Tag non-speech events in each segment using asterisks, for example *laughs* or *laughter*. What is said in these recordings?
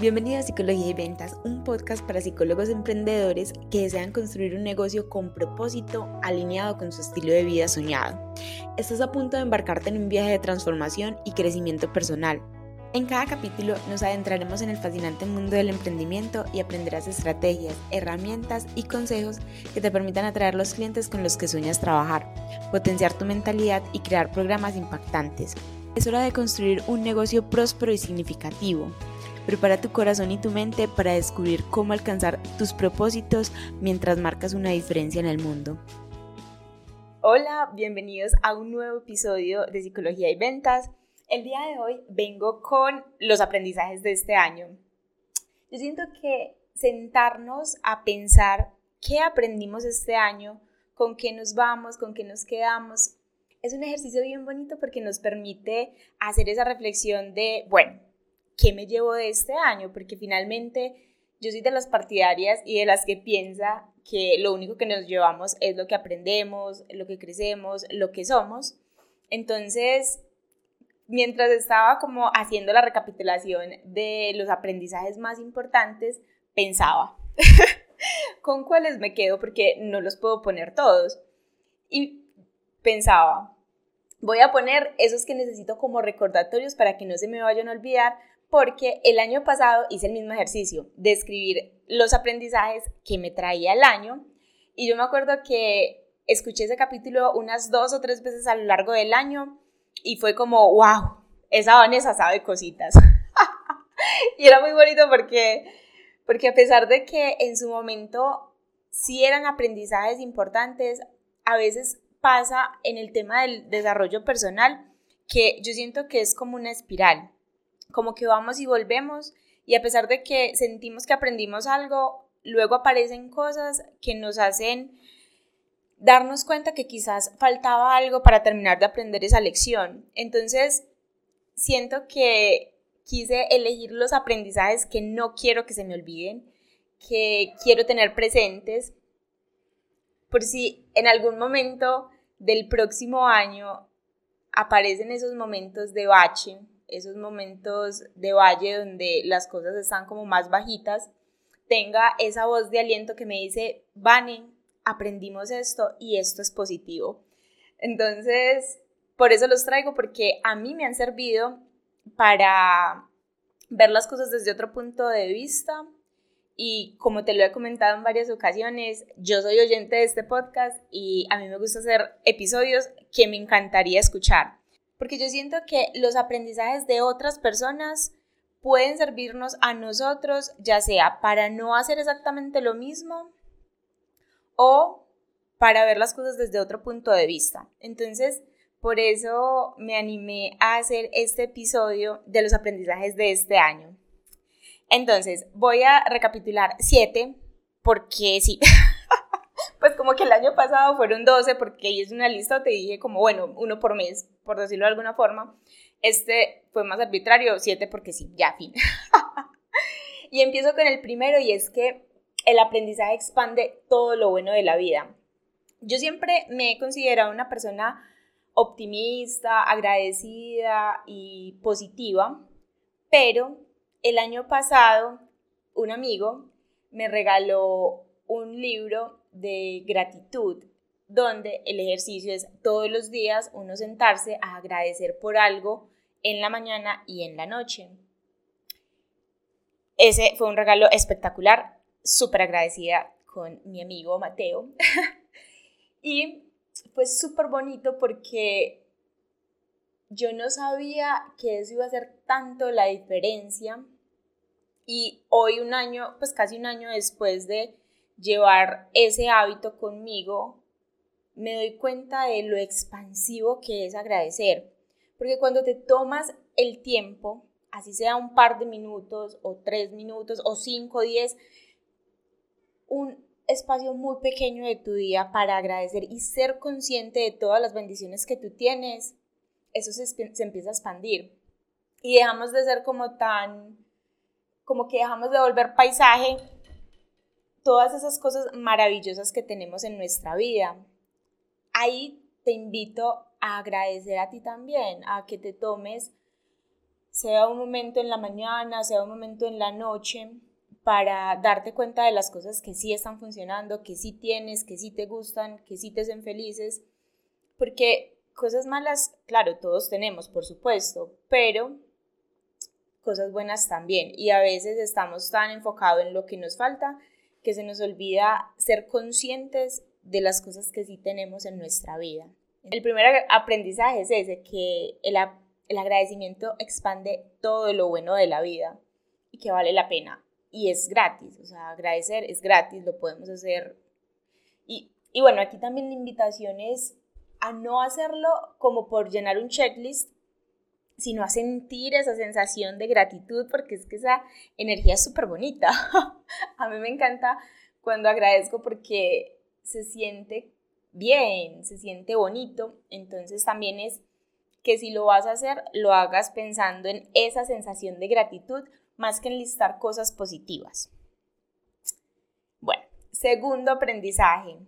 Bienvenido a Psicología y Ventas, un podcast para psicólogos emprendedores que desean construir un negocio con propósito alineado con su estilo de vida soñado. Estás a punto de embarcarte en un viaje de transformación y crecimiento personal. En cada capítulo nos adentraremos en el fascinante mundo del emprendimiento y aprenderás estrategias, herramientas y consejos que te permitan atraer los clientes con los que sueñas trabajar, potenciar tu mentalidad y crear programas impactantes. Es hora de construir un negocio próspero y significativo Prepara tu corazón y tu mente para descubrir cómo alcanzar tus propósitos mientras marcas una diferencia en el mundo. Hola, bienvenidos a un nuevo episodio de Psicología y Ventas. El día de hoy vengo con los aprendizajes de este año. Yo siento que sentarnos a pensar qué aprendimos este año, con qué nos vamos, con qué nos quedamos, es un ejercicio bien bonito porque nos permite hacer esa reflexión de, bueno, ¿qué me llevo de este año? Porque finalmente yo soy de las partidarias y de las que piensa que lo único que nos llevamos es lo que aprendemos, lo que crecemos, lo que somos. Entonces, mientras estaba como haciendo la recapitulación de los aprendizajes más importantes, pensaba, *laughs* ¿con cuáles me quedo? Porque no los puedo poner todos. Y pensaba, voy a poner esos que necesito como recordatorios para que no se me vayan a olvidar, porque el año pasado hice el mismo ejercicio de escribir los aprendizajes que me traía el año y yo me acuerdo que escuché ese capítulo unas dos o tres veces a lo largo del año y fue como, wow, esa Vanessa sabe cositas. *laughs* y era muy bonito porque, porque a pesar de que en su momento sí eran aprendizajes importantes, a veces pasa en el tema del desarrollo personal que yo siento que es como una espiral como que vamos y volvemos y a pesar de que sentimos que aprendimos algo, luego aparecen cosas que nos hacen darnos cuenta que quizás faltaba algo para terminar de aprender esa lección. Entonces, siento que quise elegir los aprendizajes que no quiero que se me olviden, que quiero tener presentes, por si en algún momento del próximo año aparecen esos momentos de bache, esos momentos de valle donde las cosas están como más bajitas, tenga esa voz de aliento que me dice, Vane, aprendimos esto y esto es positivo. Entonces, por eso los traigo, porque a mí me han servido para ver las cosas desde otro punto de vista. Y como te lo he comentado en varias ocasiones, yo soy oyente de este podcast y a mí me gusta hacer episodios que me encantaría escuchar porque yo siento que los aprendizajes de otras personas pueden servirnos a nosotros, ya sea para no hacer exactamente lo mismo o para ver las cosas desde otro punto de vista. Entonces, por eso me animé a hacer este episodio de los aprendizajes de este año. Entonces, voy a recapitular siete, porque sí, *laughs* como que el año pasado fueron 12 porque es una lista, te dije como, bueno, uno por mes, por decirlo de alguna forma. Este fue más arbitrario, 7 porque sí, ya, fin. *laughs* y empiezo con el primero y es que el aprendizaje expande todo lo bueno de la vida. Yo siempre me he considerado una persona optimista, agradecida y positiva, pero el año pasado un amigo me regaló un libro de gratitud, donde el ejercicio es todos los días uno sentarse a agradecer por algo en la mañana y en la noche. Ese fue un regalo espectacular, súper agradecida con mi amigo Mateo. *laughs* y fue súper bonito porque yo no sabía que eso iba a hacer tanto la diferencia. Y hoy un año, pues casi un año después de llevar ese hábito conmigo, me doy cuenta de lo expansivo que es agradecer. Porque cuando te tomas el tiempo, así sea un par de minutos o tres minutos o cinco, diez, un espacio muy pequeño de tu día para agradecer y ser consciente de todas las bendiciones que tú tienes, eso se, se empieza a expandir. Y dejamos de ser como tan, como que dejamos de volver paisaje todas esas cosas maravillosas que tenemos en nuestra vida. Ahí te invito a agradecer a ti también, a que te tomes sea un momento en la mañana, sea un momento en la noche, para darte cuenta de las cosas que sí están funcionando, que sí tienes, que sí te gustan, que sí te hacen felices, porque cosas malas, claro, todos tenemos, por supuesto, pero cosas buenas también. Y a veces estamos tan enfocados en lo que nos falta que se nos olvida ser conscientes de las cosas que sí tenemos en nuestra vida. El primer aprendizaje es ese, que el, el agradecimiento expande todo lo bueno de la vida y que vale la pena. Y es gratis, o sea, agradecer es gratis, lo podemos hacer. Y, y bueno, aquí también la invitación es a no hacerlo como por llenar un checklist, sino a sentir esa sensación de gratitud, porque es que esa energía es súper bonita. *laughs* a mí me encanta cuando agradezco porque se siente bien, se siente bonito, entonces también es que si lo vas a hacer, lo hagas pensando en esa sensación de gratitud más que en listar cosas positivas. Bueno, segundo aprendizaje,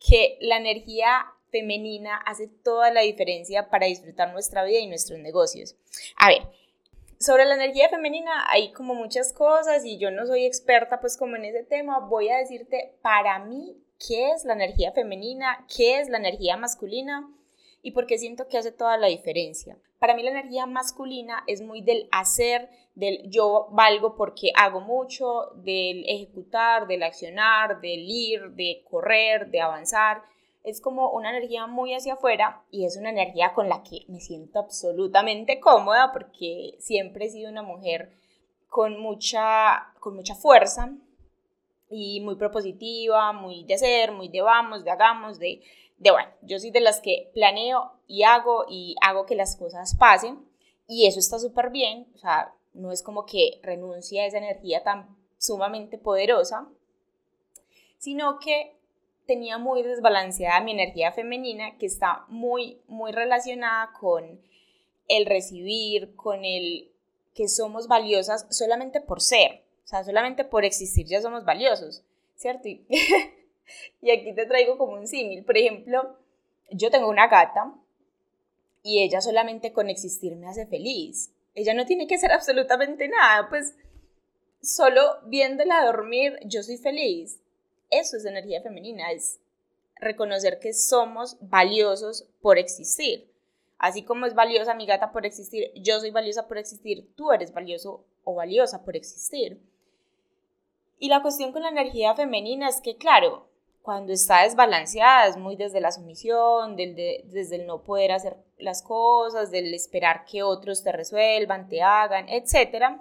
que la energía femenina hace toda la diferencia para disfrutar nuestra vida y nuestros negocios. A ver, sobre la energía femenina hay como muchas cosas y yo no soy experta pues como en ese tema, voy a decirte para mí qué es la energía femenina, qué es la energía masculina y por qué siento que hace toda la diferencia. Para mí la energía masculina es muy del hacer, del yo valgo porque hago mucho, del ejecutar, del accionar, del ir, de correr, de avanzar es como una energía muy hacia afuera y es una energía con la que me siento absolutamente cómoda porque siempre he sido una mujer con mucha, con mucha fuerza y muy propositiva, muy de hacer, muy de vamos, de hagamos, de, de bueno, yo soy de las que planeo y hago y hago que las cosas pasen y eso está súper bien, o sea, no es como que renuncie a esa energía tan sumamente poderosa, sino que tenía muy desbalanceada mi energía femenina que está muy, muy relacionada con el recibir, con el que somos valiosas solamente por ser, o sea, solamente por existir ya somos valiosos, ¿cierto? *laughs* Y, aquí te traigo como un símil, por ejemplo, yo tengo una gata y ella solamente con existir me hace feliz. Ella no tiene que hacer absolutamente nada, pues solo viéndola dormir yo soy feliz. Eso es energía femenina, es reconocer que somos valiosos por existir. Así como es valiosa mi gata por existir, yo soy valiosa por existir, tú eres valioso o valiosa por existir. Y la cuestión con la energía femenina es que, claro, cuando está desbalanceada es muy desde la sumisión, desde el no poder hacer las cosas, del esperar que otros te resuelvan, te hagan, etc.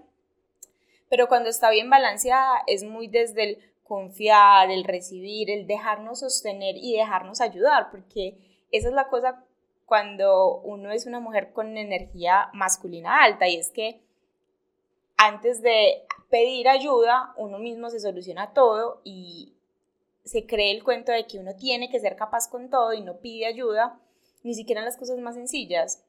Pero cuando está bien balanceada es muy desde el confiar, el recibir, el dejarnos sostener y dejarnos ayudar, porque esa es la cosa cuando uno es una mujer con energía masculina alta y es que antes de pedir ayuda, uno mismo se soluciona todo y se cree el cuento de que uno tiene que ser capaz con todo y no pide ayuda, ni siquiera en las cosas más sencillas.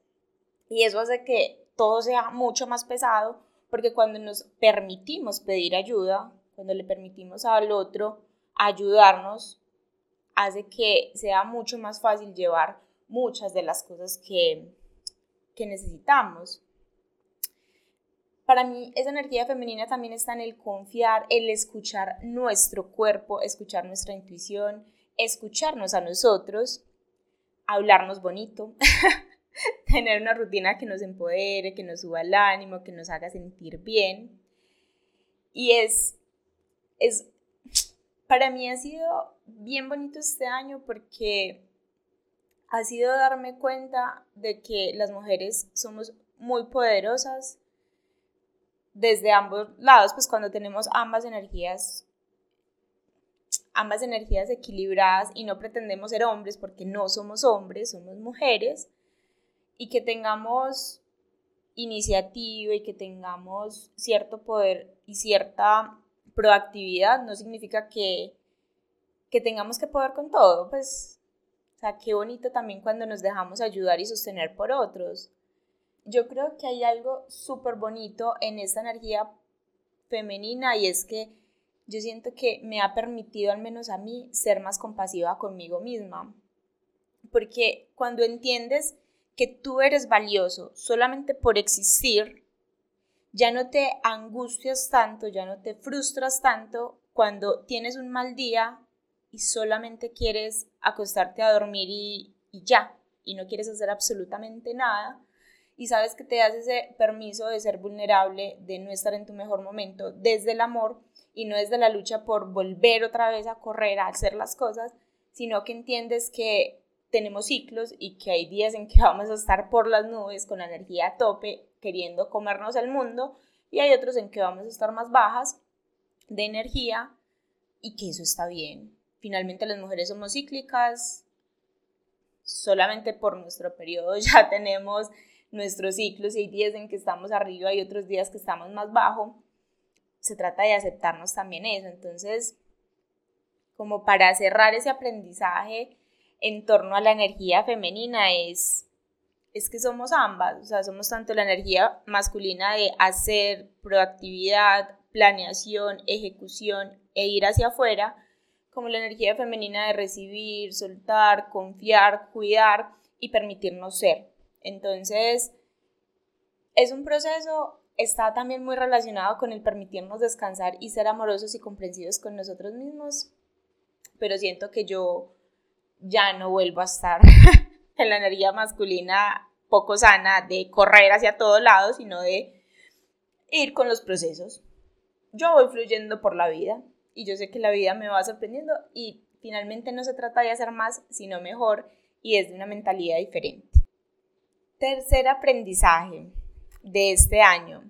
Y eso hace que todo sea mucho más pesado, porque cuando nos permitimos pedir ayuda, cuando le permitimos al otro ayudarnos, hace que sea mucho más fácil llevar muchas de las cosas que, que necesitamos. Para mí esa energía femenina también está en el confiar, el escuchar nuestro cuerpo, escuchar nuestra intuición, escucharnos a nosotros, hablarnos bonito, *laughs* tener una rutina que nos empodere, que nos suba el ánimo, que nos haga sentir bien. Y es es, para mí ha sido bien bonito este año porque ha sido darme cuenta de que las mujeres somos muy poderosas desde ambos lados, pues cuando tenemos ambas energías ambas energías equilibradas y no pretendemos ser hombres porque no somos hombres, somos mujeres y que tengamos iniciativa y que tengamos cierto poder y cierta proactividad no significa que, que tengamos que poder con todo, pues, o sea, qué bonito también cuando nos dejamos ayudar y sostener por otros. Yo creo que hay algo súper bonito en esta energía femenina y es que yo siento que me ha permitido, al menos a mí, ser más compasiva conmigo misma. Porque cuando entiendes que tú eres valioso solamente por existir, ya no te angustias tanto, ya no te frustras tanto cuando tienes un mal día y solamente quieres acostarte a dormir y, ya, y no quieres hacer absolutamente nada y sabes que te das ese permiso de ser vulnerable, de no estar en tu mejor momento, desde el amor y no desde la lucha por volver otra vez a correr, a hacer las cosas, sino que entiendes que tenemos ciclos y que hay días en que vamos a estar por las nubes con la energía a tope, queriendo comernos el mundo, y hay otros en que vamos a estar más bajas de energía y que eso está bien. Finalmente las mujeres somos cíclicas, solamente por nuestro periodo *laughs* ya tenemos nuestros ciclos y hay días en que estamos arriba y otros días que estamos más bajo. Se trata de aceptarnos también eso. Entonces, como para cerrar ese aprendizaje en torno a la energía femenina es, es que somos ambas, o sea, somos tanto la energía masculina de hacer, proactividad, planeación, ejecución e ir hacia afuera, como la energía femenina de recibir, soltar, confiar, cuidar y permitirnos ser. Entonces, es un proceso, está también muy relacionado con el permitirnos descansar y ser amorosos y comprensivos con nosotros mismos, pero siento que yo ya no vuelvo a estar *laughs* en la energía masculina poco sana de correr hacia todos lados, sino de ir con los procesos. Yo voy fluyendo por la vida y yo sé que la vida me va sorprendiendo y finalmente no se trata de hacer más, sino mejor y es de una mentalidad diferente. Tercer aprendizaje de este año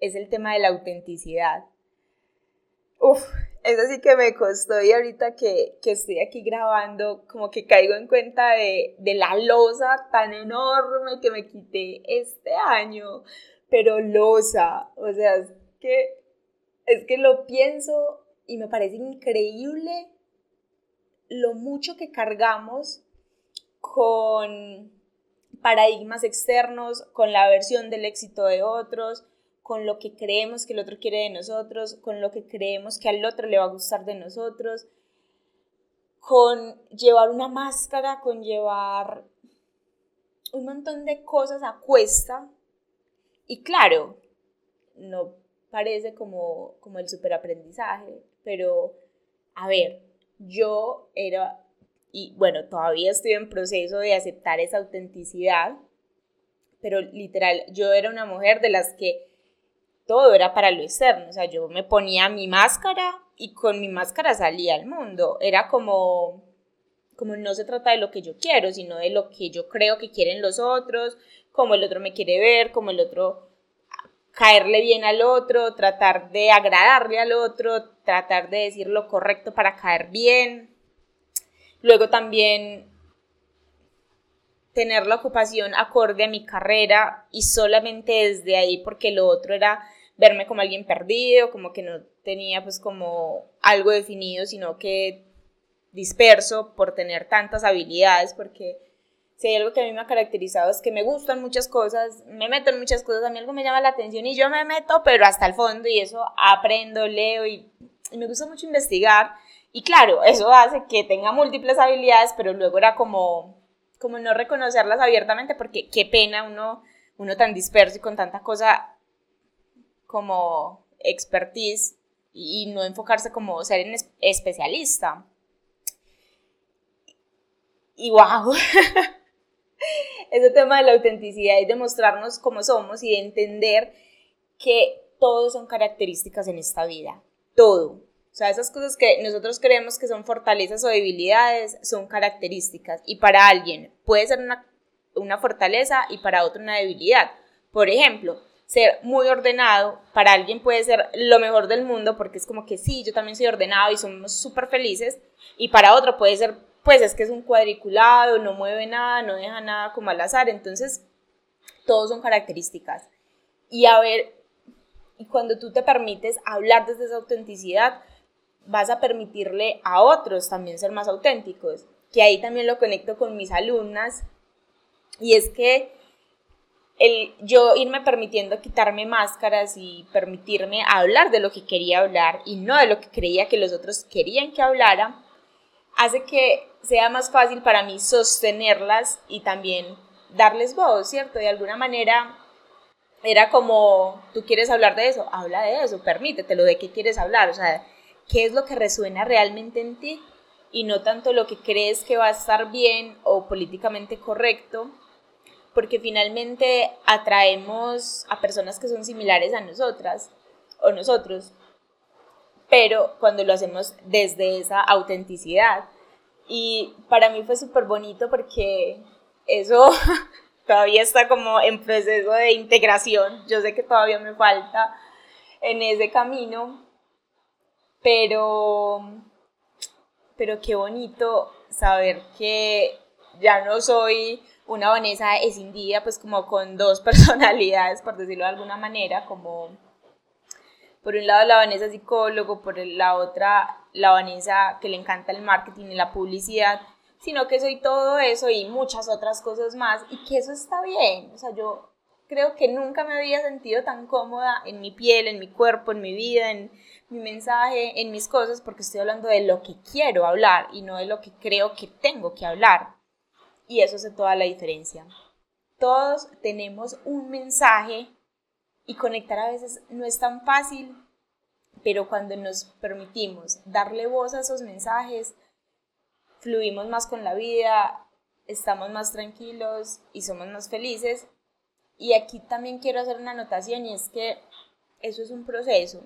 es el tema de la autenticidad. Uf, eso sí que me costó y ahorita que, estoy aquí grabando, como que caigo en cuenta de, de la losa tan enorme que me quité este año, pero losa, o sea, es que, es que lo pienso y me parece increíble lo mucho que cargamos con paradigmas externos, con la versión del éxito de otros, con lo que creemos que el otro quiere de nosotros, con lo que creemos que al otro le va a gustar de nosotros, con llevar una máscara, con llevar un montón de cosas a cuesta. Y claro, no parece como, como el superaprendizaje, pero a ver, yo era y bueno, todavía estoy en proceso de aceptar esa autenticidad, pero literal, yo era una mujer de las que todo era para lo externo, o sea, yo me ponía mi máscara y con mi máscara salía al mundo, era como como no se trata de lo que yo quiero, sino de lo que yo creo que quieren los otros, como el otro me quiere ver, como el otro caerle bien al otro, tratar de agradarle al otro, tratar de decir lo correcto para caer bien, Luego también tener la ocupación acorde a mi carrera y solamente desde ahí porque lo otro era verme como alguien perdido, como que no tenía pues como algo definido, sino que disperso por tener tantas habilidades, porque si hay algo que a mí me ha caracterizado es que me gustan muchas cosas, me meto en muchas cosas, a mí algo me llama la atención y yo me meto, pero hasta el fondo y eso aprendo, leo y, y me gusta mucho investigar. Y claro, eso hace que tenga múltiples habilidades, pero luego era como, como no reconocerlas abiertamente porque qué pena uno, uno tan disperso y con tanta cosa como expertise y no enfocarse como ser en especialista. Y wow, *laughs* ese tema de la autenticidad y de mostrarnos cómo somos y de entender que todos son características en esta vida, todo, o sea, esas cosas que nosotros creemos que son fortalezas o debilidades son características y para alguien puede ser una, una fortaleza y para otro una debilidad. Por ejemplo, ser muy ordenado. Para alguien puede ser lo mejor del mundo porque es como que sí, yo también soy ordenado y somos súper felices. Y para otro puede ser, pues es que es un cuadriculado, no mueve nada, no deja nada como al azar, entonces todos son características. Y a ver, y cuando tú te permites hablar desde esa autenticidad, vas a permitirle a otros también ser más auténticos, que ahí también lo conecto con mis alumnas, y es que yo irme permitiendo quitarme máscaras y permitirme hablar de lo que quería hablar y no de lo que creía que los otros querían que hablara, hace que sea más fácil para mí sostenerlas y también darles voz, ¿cierto? De alguna manera era como, tú quieres hablar de eso, habla de eso, permítetelo, de qué quieres hablar, o sea, qué es lo que resuena realmente en ti y no tanto lo que crees que va a estar bien o políticamente correcto, porque finalmente atraemos a personas que son similares a nosotras o nosotros, pero cuando lo hacemos desde esa autenticidad. Y para mí fue súper bonito porque eso *laughs* todavía está como en proceso de integración. Yo sé que todavía me falta en ese camino, pero, pero qué bonito saber que ya no soy una Vanessa escindida, pues como con dos *laughs* personalidades, por decirlo de alguna manera, como por un lado la Vanessa psicólogo, por la otra la Vanessa que le encanta el marketing y la publicidad, sino que soy todo eso y muchas otras cosas más y que eso está bien. O sea, yo creo que nunca me había sentido tan cómoda en mi piel, en mi cuerpo, en mi vida, en mi mensaje, en mis cosas, porque estoy hablando de lo que quiero hablar y no de lo que creo que tengo que hablar. Y eso hace toda la diferencia. Todos tenemos un mensaje y conectar a veces no es tan fácil, pero cuando nos permitimos darle voz a esos mensajes, fluimos más con la vida, estamos más tranquilos y somos más felices. Y aquí también quiero hacer una anotación y es que eso es un proceso.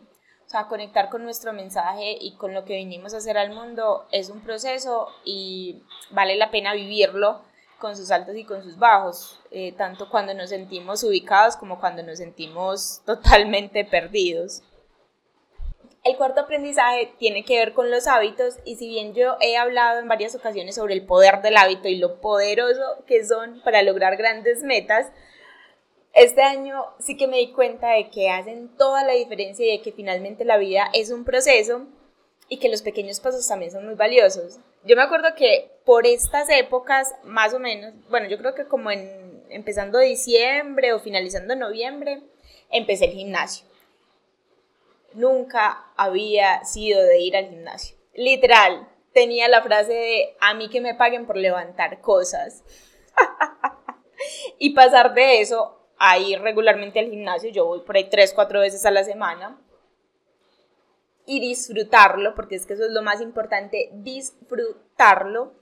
O sea, conectar con nuestro mensaje y con lo que vinimos a hacer al mundo es un proceso y vale la pena vivirlo con sus altos y con sus bajos, eh, tanto cuando nos sentimos ubicados como cuando nos sentimos *laughs* totalmente perdidos. El cuarto aprendizaje tiene que ver con los hábitos y si bien yo he hablado en varias ocasiones sobre el poder del hábito y lo poderoso que son para lograr grandes metas, este año sí que me di cuenta de que hacen toda la diferencia y de que finalmente la vida es un proceso y que los pequeños pasos también son muy valiosos. Yo me acuerdo que por estas épocas, más o menos, bueno, yo creo que como en empezando diciembre o finalizando noviembre, empecé el gimnasio nunca había sido de ir al gimnasio. Literal, tenía la frase de a mí que me paguen por levantar cosas. *laughs* y pasar de eso a ir regularmente al gimnasio, yo voy por ahí tres, cuatro veces a la semana. Y disfrutarlo, porque es que eso es lo más importante, disfrutarlo.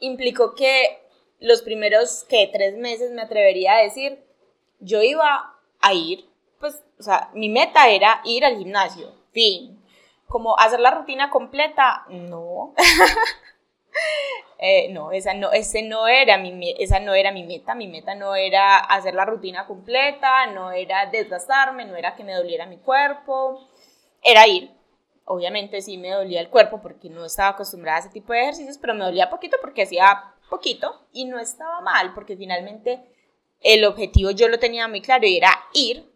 Implicó que los primeros, que tres meses me atrevería a decir, yo iba a ir pues, o sea, mi meta era ir al gimnasio, fin. Como hacer la rutina completa, no. *laughs* Eh, no, esa no, ese no era mi, esa no era mi meta. Mi meta no era hacer la rutina completa, no era desgastarme, no era que me doliera mi cuerpo, era ir. Obviamente sí me dolía el cuerpo porque no estaba acostumbrada a ese tipo de ejercicios, pero me dolía poquito porque hacía poquito y no estaba mal porque finalmente el objetivo yo lo tenía muy claro y era ir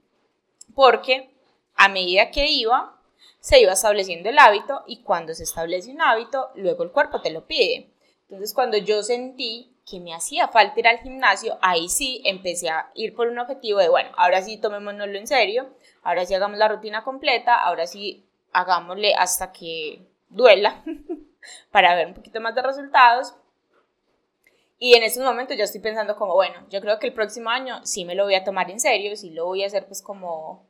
porque a medida que iba, se iba estableciendo el hábito y cuando se establece un hábito, luego el cuerpo te lo pide. Entonces, cuando yo sentí que me hacía falta ir al gimnasio, ahí sí empecé a ir por un objetivo de, bueno, ahora sí tomémonoslo en serio, ahora sí hagamos la rutina completa, ahora sí hagámosle hasta que duela *laughs* para ver un poquito más de resultados. Y en estos momentos ya estoy pensando como, bueno, yo creo que el próximo año sí me lo voy a tomar en serio, sí lo voy a hacer pues como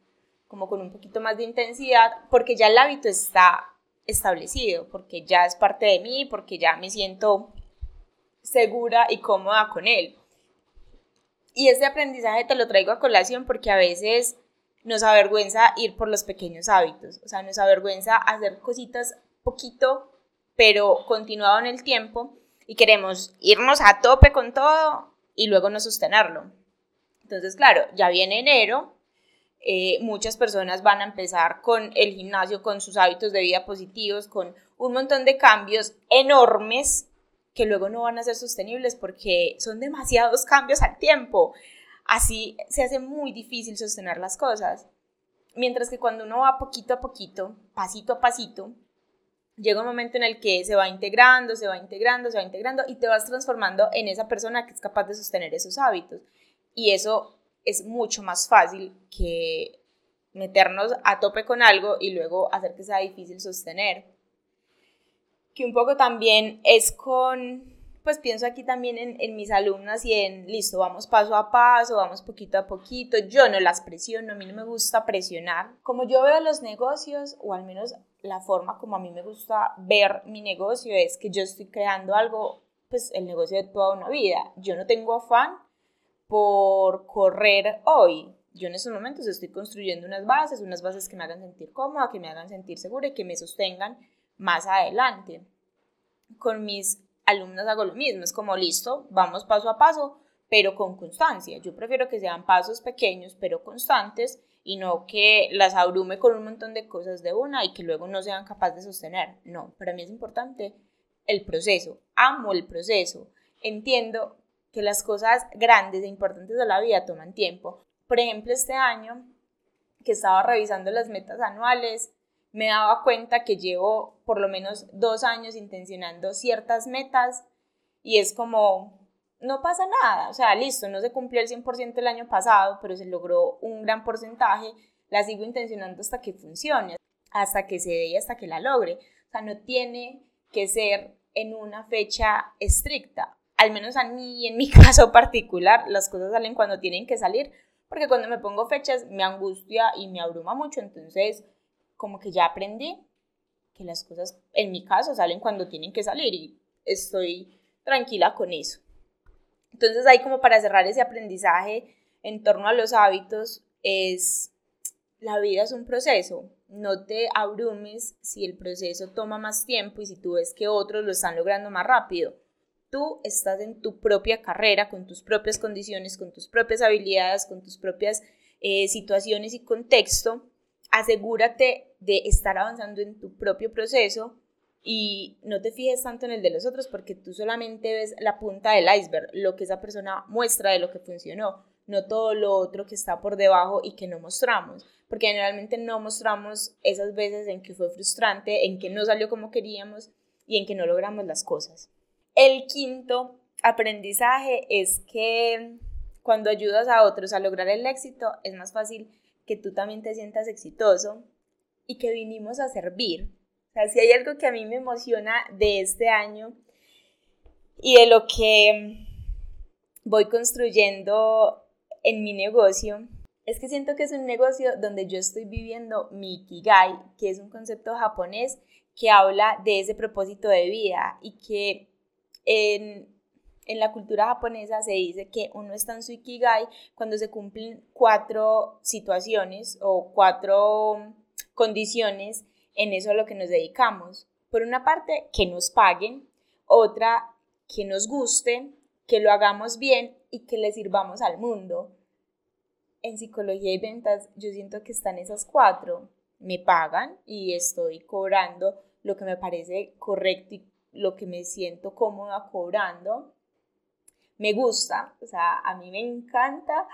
como con un poquito más de intensidad, porque ya el hábito está establecido, porque ya es parte de mí, porque ya me siento segura y cómoda con él. Y este aprendizaje te lo traigo a colación porque a veces nos avergüenza ir por los pequeños hábitos, o sea, nos avergüenza hacer cositas poquito, pero continuado en el tiempo y queremos irnos a tope con todo y luego no sostenerlo. Entonces, claro, ya viene enero eh, muchas personas van a empezar con el gimnasio, con sus hábitos de vida positivos, con un montón de cambios enormes que luego no van a ser sostenibles porque son demasiados cambios al tiempo. Así se hace muy difícil sostener las cosas. Mientras que cuando uno va poquito a poquito, pasito a pasito, llega un momento en el que se va integrando, se va integrando, se va integrando y te vas transformando en esa persona que es capaz de sostener esos hábitos. Y eso es mucho más fácil que meternos a tope con algo y luego hacer que sea difícil sostener. Que un poco también es con pues pienso aquí también en, en, mis alumnas y en, listo, vamos paso a paso, vamos poquito a poquito, yo no las presiono, a mí no me gusta presionar. Como yo veo los negocios, o al menos la forma como a mí me gusta ver mi negocio, es que yo estoy creando algo, pues el negocio de toda una vida. Yo no tengo afán por correr hoy. Yo en estos momentos estoy construyendo unas bases, unas bases que me hagan sentir cómoda, que me hagan sentir segura y que me sostengan más adelante. Con mis alumnas hago lo mismo, es como listo, vamos paso a paso, pero con constancia. Yo prefiero que sean pasos pequeños, pero constantes, y no que las abrume con un montón de cosas de una y que luego no sean capaces de sostener. No, para mí es importante el proceso. Amo el proceso. Entiendo que las cosas grandes e importantes de la vida toman tiempo. Por ejemplo, este año que estaba revisando las metas anuales, me daba cuenta que llevo por lo menos dos años intencionando ciertas metas y es como, no pasa nada, o sea, listo, no se cumplió el 100% el año pasado, pero se logró un gran porcentaje, la sigo intencionando hasta que funcione, hasta que se dé y hasta que la logre. O sea, no tiene que ser en una fecha estricta. Al menos a mí, en mi *laughs* caso particular, las cosas salen cuando tienen que salir, porque cuando me pongo fechas me angustia y me abruma mucho, entonces como que ya aprendí que las cosas en mi caso salen cuando tienen que salir y estoy tranquila con eso. Entonces ahí como para cerrar ese aprendizaje en torno a los hábitos es la vida es un proceso. No te abrumes si el proceso toma más tiempo y si tú ves que otros lo están logrando más rápido. Tú estás en tu propia carrera, con tus propias condiciones, con tus propias habilidades, con tus propias eh, situaciones y contexto asegúrate de estar avanzando en tu propio proceso y no te fijes tanto en el de los otros porque tú solamente ves la punta del iceberg, lo que esa persona muestra de lo que funcionó, no todo lo otro que está por debajo y que no mostramos, porque generalmente no mostramos esas veces en que fue frustrante, en que no salió como queríamos y en que no logramos las cosas. El quinto aprendizaje es que cuando ayudas a otros a lograr el éxito es más fácil que tú también te sientas exitoso y que vinimos a servir. O sea, si hay algo que a mí me emociona de este año y de lo que voy construyendo en mi negocio, es que siento que es un negocio donde yo estoy viviendo mi Ikigai, que es un concepto japonés que habla de ese propósito de vida y que en en la cultura japonesa se dice que uno está en su ikigai cuando se cumplen cuatro situaciones o cuatro condiciones en eso a lo que nos dedicamos. Por una parte, que nos paguen, otra, que nos guste, que lo hagamos bien y que le sirvamos al mundo. En psicología y ventas yo siento que están esas cuatro. Me pagan y estoy cobrando lo que me parece correcto y lo que me siento cómoda cobrando me gusta, o sea, a mí me encanta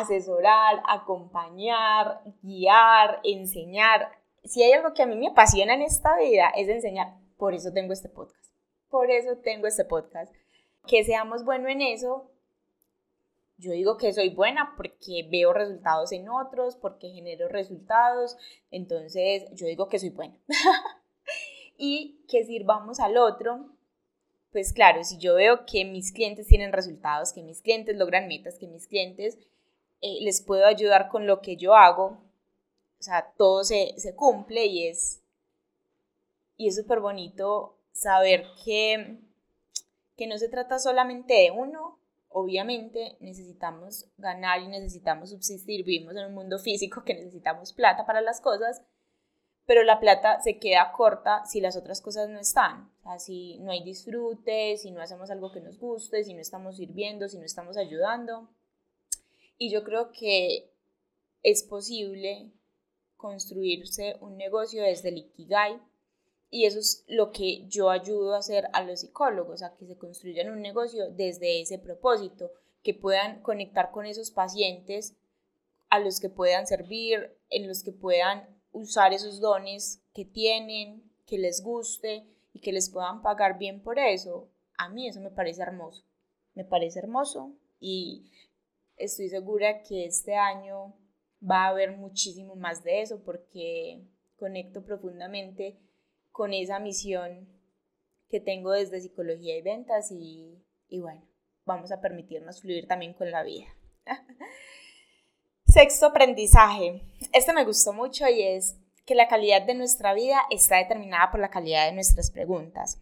asesorar, acompañar, guiar, enseñar. Si hay algo que a mí me apasiona en esta vida es enseñar, por eso tengo este podcast. Por eso tengo este podcast. Que seamos buenos en eso. Yo digo que soy buena porque veo resultados en otros, porque genero resultados. Entonces, yo digo que soy buena. *laughs* y que sirvamos al otro pues claro, si yo veo que mis clientes tienen resultados, que mis clientes logran metas, que mis clientes eh, les puedo ayudar con lo que yo hago, o sea, todo se, cumple y es y es súper bonito saber que, que no se trata solamente de uno, obviamente necesitamos ganar y necesitamos subsistir, vivimos en un mundo físico que necesitamos plata para las cosas, pero la plata se queda corta si las otras cosas no están. O sea, si no hay disfrute, si no hacemos algo que nos guste, si no estamos sirviendo, si no estamos ayudando. Y yo creo que es posible construirse un negocio desde el Ikigai y eso es lo que yo ayudo a hacer a los psicólogos, a que se construyan un negocio desde ese propósito, que puedan conectar con esos pacientes a los que puedan servir, en los que puedan usar esos dones que tienen, que les guste y que les puedan pagar bien por eso, a mí eso me parece hermoso. Me parece hermoso y estoy segura que este año va a haber muchísimo más de eso porque conecto profundamente con esa misión que tengo desde psicología y ventas y, y bueno, vamos a permitirnos fluir también con la vida. *laughs* Sexto aprendizaje. Este me gustó mucho y es que la calidad de nuestra vida está determinada por la calidad de nuestras preguntas.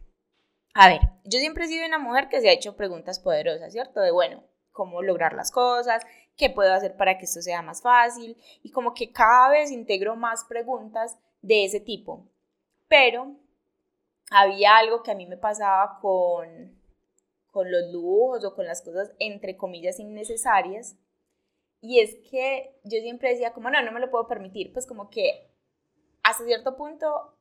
A ver, yo siempre he sido una mujer que se ha hecho preguntas poderosas, ¿cierto? De, bueno, cómo lograr las cosas, qué puedo hacer para que esto sea más fácil y como que cada vez integro más preguntas de ese tipo. Pero había algo que a mí me pasaba con, con los lujos o con las cosas entre comillas innecesarias y es que yo siempre decía como no, no me lo puedo permitir, pues como que hasta cierto punto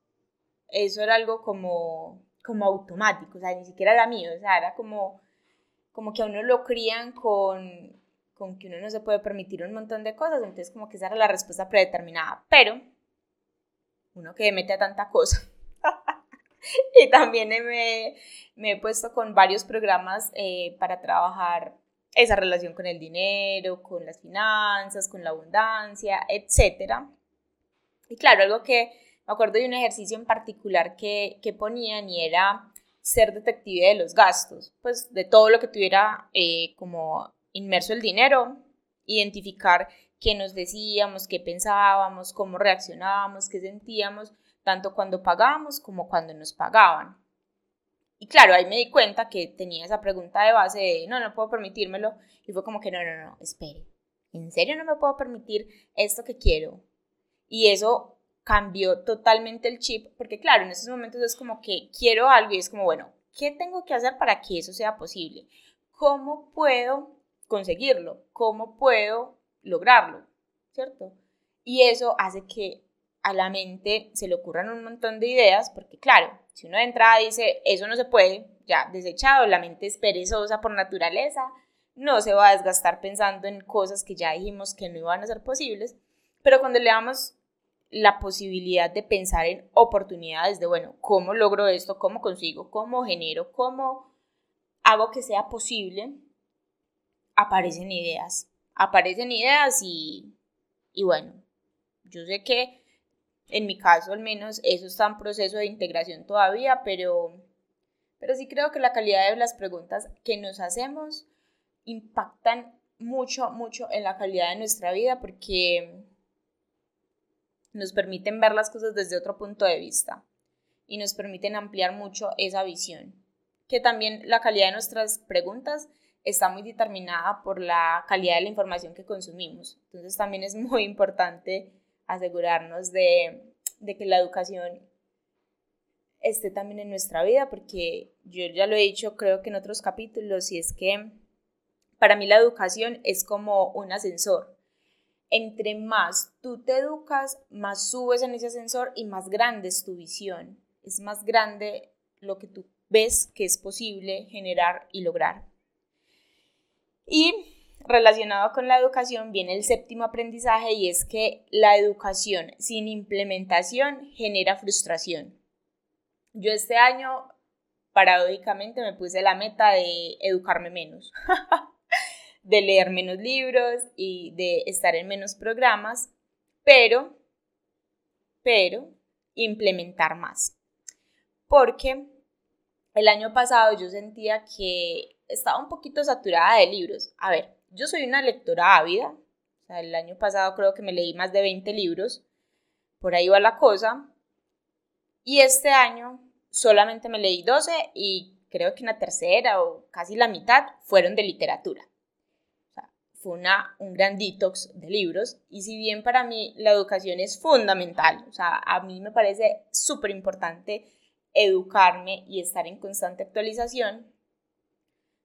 eso era algo como, como automático, o sea, ni siquiera era mío, o sea, era como, como que a uno lo crían con, con que uno no se puede permitir un montón de cosas, entonces como que esa era la respuesta predeterminada, pero uno que mete a tanta cosa. *laughs* y también me, me, he puesto con varios programas eh, para trabajar esa relación con el dinero, con las finanzas, con la abundancia, etc. Y claro, algo que me acuerdo de un ejercicio en particular que, que ponían y era ser detective de los gastos, pues de todo lo que tuviera eh, como inmerso el dinero, identificar qué nos decíamos, qué pensábamos, cómo reaccionábamos, qué sentíamos, tanto cuando pagábamos como cuando nos pagaban. Y claro, ahí me di cuenta que tenía esa pregunta de base de, no, no puedo permitírmelo. Y fue como que, no, no, no, espere. ¿En serio no me puedo permitir esto que quiero? Y eso cambió totalmente el chip, porque claro, en esos momentos es como que quiero algo y es como, bueno, ¿qué tengo que hacer para que eso sea posible? ¿Cómo puedo conseguirlo? ¿Cómo puedo lograrlo? ¿Cierto? Y eso hace que a la mente se le ocurran un montón de ideas, porque claro, si uno de entrada dice, eso no se puede, ya desechado, la mente es perezosa por naturaleza, no se va a desgastar pensando en cosas que ya dijimos que no iban a ser posibles, pero cuando le damos la posibilidad de pensar en oportunidades de, bueno, ¿cómo logro esto? ¿Cómo consigo? ¿Cómo genero? ¿Cómo hago que sea posible? Aparecen ideas, aparecen ideas y, y bueno, yo sé que en mi caso al menos eso está en proceso de integración todavía, pero, pero sí creo que la calidad de las preguntas que nos hacemos impactan mucho, mucho en la calidad de nuestra vida porque nos permiten ver las cosas desde otro punto de vista y nos permiten ampliar mucho esa visión. Que también la calidad de nuestras preguntas está muy determinada por la calidad de la información que consumimos. Entonces también es muy importante asegurarnos de, que la educación esté también en nuestra vida, porque yo ya lo he dicho creo que en otros capítulos, y es que para mí la educación es como un ascensor. Entre más tú te educas, más subes en ese ascensor y más grande es tu visión. Es más grande lo que tú ves que es posible generar y lograr. Y relacionado con la educación viene el séptimo aprendizaje y es que la educación sin implementación genera frustración. Yo este año, paradójicamente, me puse la meta de educarme menos, *laughs* de leer menos libros y de estar en menos programas, pero, pero, implementar más. Porque el año pasado yo sentía que estaba un poquito saturada de libros. A ver, yo soy una lectora ávida. el año pasado creo que me leí más de 20 libros. Por ahí va la cosa. Y este año solamente me leí 12 y creo que una tercera o casi la mitad fueron de literatura. Fue una, un gran detox de libros y si bien para mí la educación es fundamental, o sea, a mí me parece súper importante educarme y estar en constante actualización,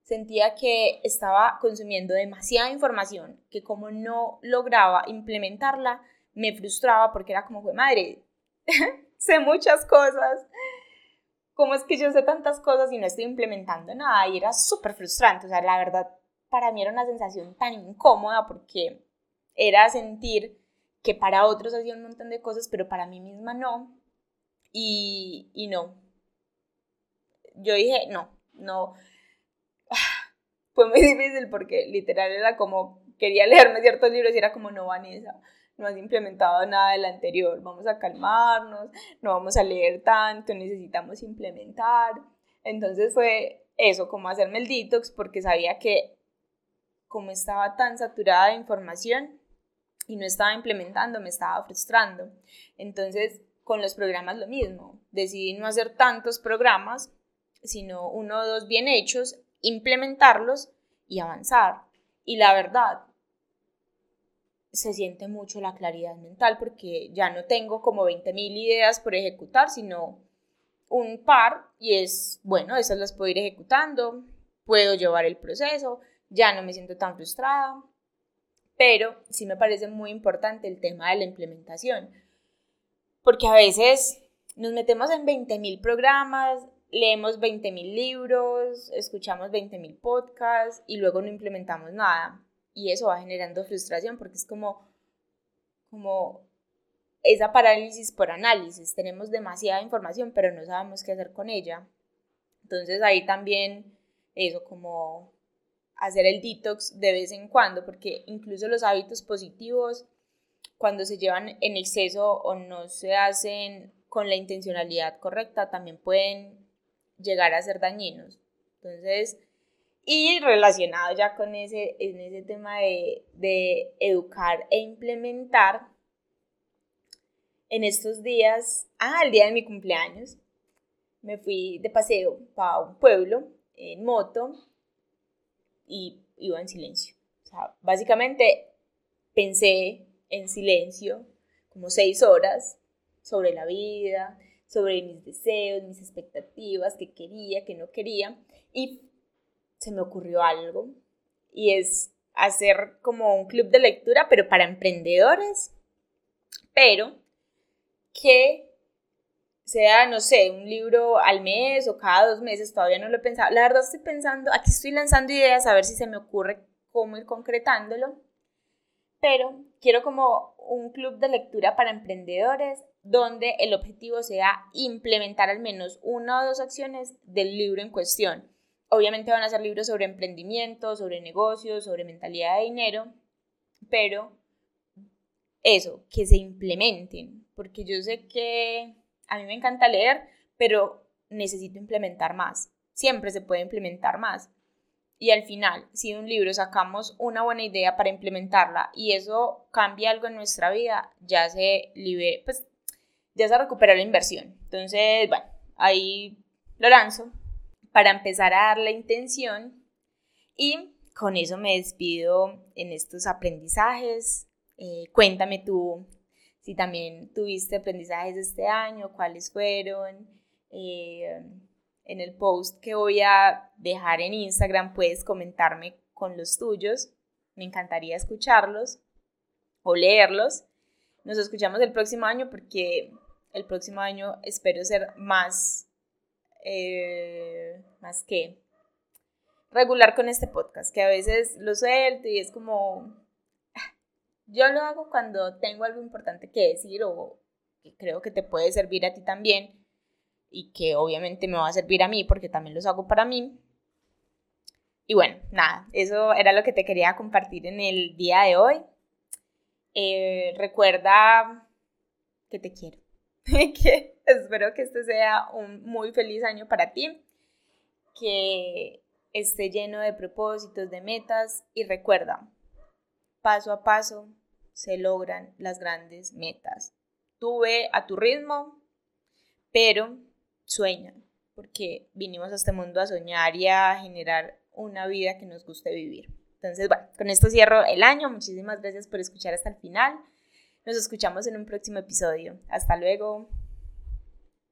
sentía que estaba consumiendo demasiada información, que como no lograba implementarla, me frustraba porque era como, madre, *laughs* sé muchas cosas, ¿cómo es que yo sé tantas cosas y no estoy implementando nada? Y era súper frustrante, o sea, la verdad, para mí era una sensación tan incómoda porque era sentir que para otros hacía un montón de cosas, pero para mí misma no. Y, y no. Yo dije, no, no, *sighs* fue muy difícil porque literal era como, quería leerme ciertos libros y era como, no, Vanessa, no has implementado nada del anterior, vamos a calmarnos, no vamos a leer tanto, necesitamos implementar. Entonces fue eso, como hacerme el detox, porque sabía que como estaba tan saturada de información y no estaba implementando, me estaba frustrando. Entonces, con los programas lo mismo. Decidí no hacer tantos programas, sino uno o dos bien hechos, implementarlos y avanzar. Y la verdad, se siente mucho la claridad mental porque ya no tengo como 20.000 ideas por ejecutar, sino un par y es, bueno, esas las puedo ir ejecutando, puedo llevar el proceso, ya no me siento tan frustrada, pero sí me parece muy importante el tema de la implementación, porque a veces nos metemos en 20.000 programas, leemos 20.000 libros, escuchamos 20.000 podcasts y luego no implementamos nada. Y eso va generando frustración porque es como, como esa parálisis por análisis. Tenemos demasiada información, pero no sabemos qué hacer con ella. Entonces ahí también eso, como hacer el detox de vez en cuando, porque incluso los hábitos positivos, cuando se llevan en exceso o no se hacen con la intencionalidad correcta, también pueden llegar a ser dañinos. Entonces, y relacionado ya con ese, en ese tema de, de educar e implementar, en estos días, ah, el día de mi cumpleaños, me fui de paseo para un pueblo en moto y iba en silencio. O sea, básicamente pensé en silencio como seis horas sobre la vida, sobre mis deseos, mis expectativas, qué quería, qué no quería. Y se me ocurrió algo y es hacer como un club de lectura, pero para emprendedores, pero que sea, no sé, un libro al mes o cada dos meses, todavía no lo he pensado. La verdad estoy pensando, aquí estoy lanzando ideas a ver si se me ocurre cómo ir concretándolo, pero quiero como un club de lectura para emprendedores donde el objetivo sea implementar al menos una o dos acciones del libro en cuestión. Obviamente van a ser libros sobre emprendimiento, sobre negocios, sobre mentalidad de dinero, pero eso, que se implementen, porque yo sé que a mí me encanta leer, pero necesito implementar más. Siempre se puede implementar más. Y al final, si de un libro sacamos una buena idea para implementarla y eso cambia algo en nuestra vida, ya se libera, pues ya se recupera la inversión. Entonces, bueno, ahí lo lanzo para empezar a dar la intención y con eso me despido en estos aprendizajes. Eh, cuéntame tú si también tuviste aprendizajes este año, cuáles fueron. Eh, en el post que voy a dejar en Instagram puedes comentarme con los tuyos. Me encantaría escucharlos o leerlos. Nos escuchamos el próximo año porque el próximo año espero ser más, eh, más que regular con este podcast, que a veces lo suelto y es como, yo lo hago cuando tengo algo importante que decir o que creo que te puede servir a ti también y que obviamente me va a servir a mí porque también los hago para mí. Y bueno, nada, eso era lo que te quería compartir en el día de hoy. Eh, recuerda que te quiero. *laughs* que espero que este sea un muy feliz año para ti. Que esté lleno de propósitos, de metas. Y recuerda, paso a paso se logran las grandes metas. Tú ve a tu ritmo, pero sueña, porque vinimos a este mundo a soñar y a generar una vida que nos guste vivir. Entonces, bueno, con esto cierro el año. Muchísimas gracias por escuchar hasta el final. Nos escuchamos en un próximo episodio. Hasta luego.